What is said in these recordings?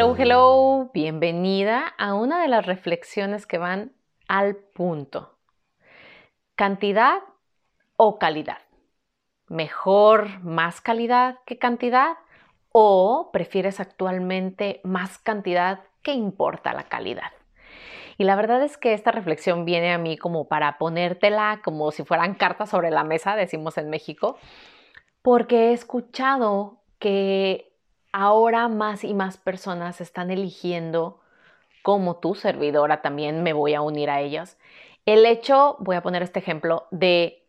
Hello, hello, bienvenida a una de las reflexiones que van al punto. ¿Cantidad o calidad? ¿Mejor más calidad que cantidad? ¿O prefieres actualmente más cantidad que importa la calidad? Y la verdad es que esta reflexión viene a mí como para ponértela como si fueran cartas sobre la mesa, decimos en México, porque he escuchado que ahora más y más personas están eligiendo, como tu servidora también me voy a unir a ellas, el hecho, voy a poner este ejemplo, de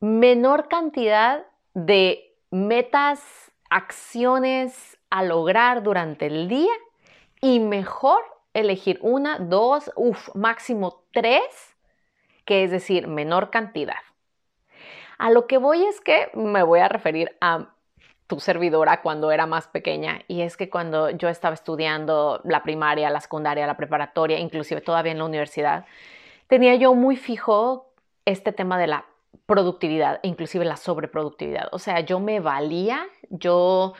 menor cantidad de metas, acciones a lograr durante el día y mejor elegir una, dos, uff, máximo tres, que es decir, menor cantidad. A lo que voy es que me voy a referir a tu servidora cuando era más pequeña y es que cuando yo estaba estudiando la primaria, la secundaria, la preparatoria, inclusive todavía en la universidad, tenía yo muy fijo este tema de la productividad, inclusive la sobreproductividad. O sea, yo me valía, yo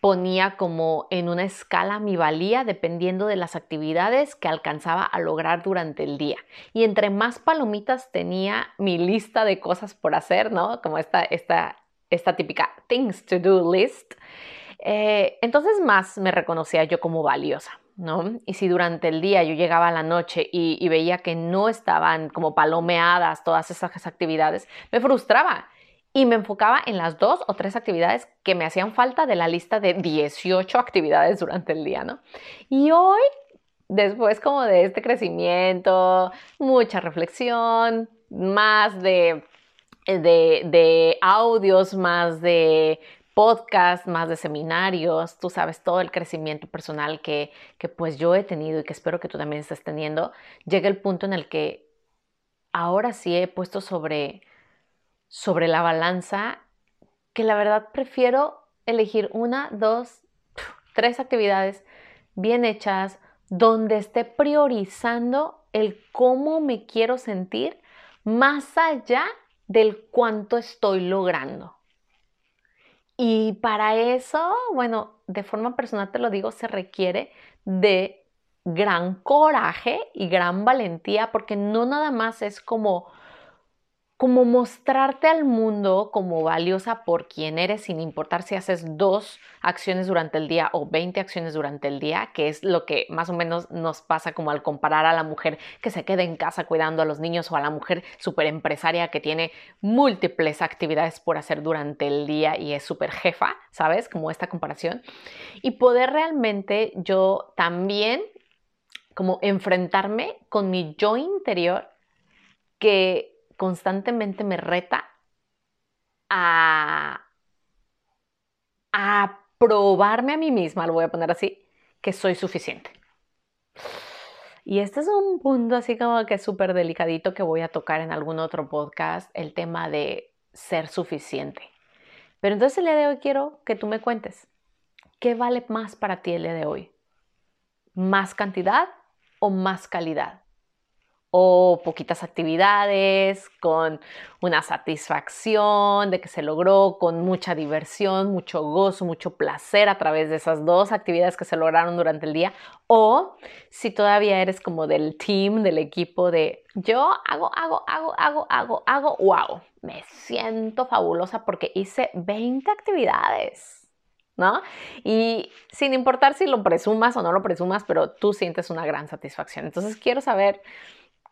ponía como en una escala mi valía dependiendo de las actividades que alcanzaba a lograr durante el día. Y entre más palomitas tenía mi lista de cosas por hacer, ¿no? Como esta, esta, esta típica things to do list, eh, entonces más me reconocía yo como valiosa. ¿no? Y si durante el día yo llegaba a la noche y, veía que no estaban como palomeadas todas esas actividades, me frustraba y me enfocaba en las dos o tres actividades que me hacían falta de la lista de 18 actividades durante el día, ¿no? Y hoy, después como de este crecimiento, mucha reflexión, más de, de, de audios, más de podcast, más de seminarios, tú sabes, todo el crecimiento personal que, que pues yo he tenido y que espero que tú también estés teniendo, llega el punto en el que ahora sí he puesto sobre, sobre la balanza que la verdad prefiero elegir una, dos, tres actividades bien hechas, donde esté priorizando el cómo me quiero sentir más allá del cuánto estoy logrando. Y para eso, bueno, de forma personal te lo digo, se requiere de gran coraje y gran valentía, porque no nada más es como como mostrarte al mundo como valiosa por quien eres, sin importar si haces dos acciones durante el día o 20 acciones durante el día, que es lo que más o menos nos pasa como al comparar a la mujer que se queda en casa cuidando a los niños o a la mujer súper empresaria que tiene múltiples actividades por hacer durante el día y es súper jefa, ¿sabes? Como esta comparación. Y poder realmente yo también como enfrentarme con mi yo interior que constantemente me reta a, a probarme a mí misma, lo voy a poner así, que soy suficiente. Y este es un punto así como que súper delicadito que voy a tocar en algún otro podcast, el tema de ser suficiente. Pero entonces el día de hoy quiero que tú me cuentes, ¿qué vale más para ti el día de hoy? ¿Más cantidad o más calidad? O poquitas actividades, con una satisfacción de que se logró, con mucha diversión, mucho gozo, mucho placer a través de esas dos actividades que se lograron durante el día, o si todavía eres como del team, del equipo de yo hago, hago, hago, hago, hago, hago, wow, me siento fabulosa porque hice 20 actividades. ¿No? Y sin importar si lo presumas o no lo presumas, pero tú sientes una gran satisfacción. Entonces quiero saber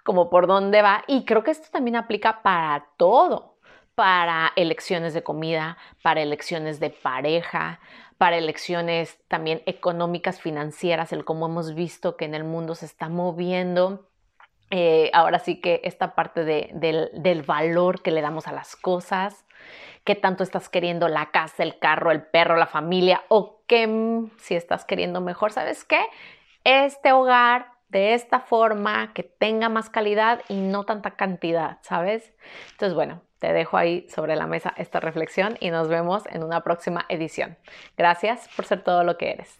como por dónde va. Y creo que esto también aplica para todo, para elecciones de comida, para elecciones de pareja, para elecciones también económicas, financieras, el cómo hemos visto que en el mundo se está moviendo. Eh, ahora sí que esta parte del, del valor que le damos a las cosas, qué tanto estás queriendo la casa, el carro, el perro, la familia, o qué mm, si estás queriendo mejor, ¿sabes qué? este hogar de esta forma, que tenga más calidad y no tanta cantidad, ¿sabes? Entonces, bueno, te dejo ahí sobre la mesa esta reflexión y nos vemos en una próxima edición. Gracias por ser todo lo que eres.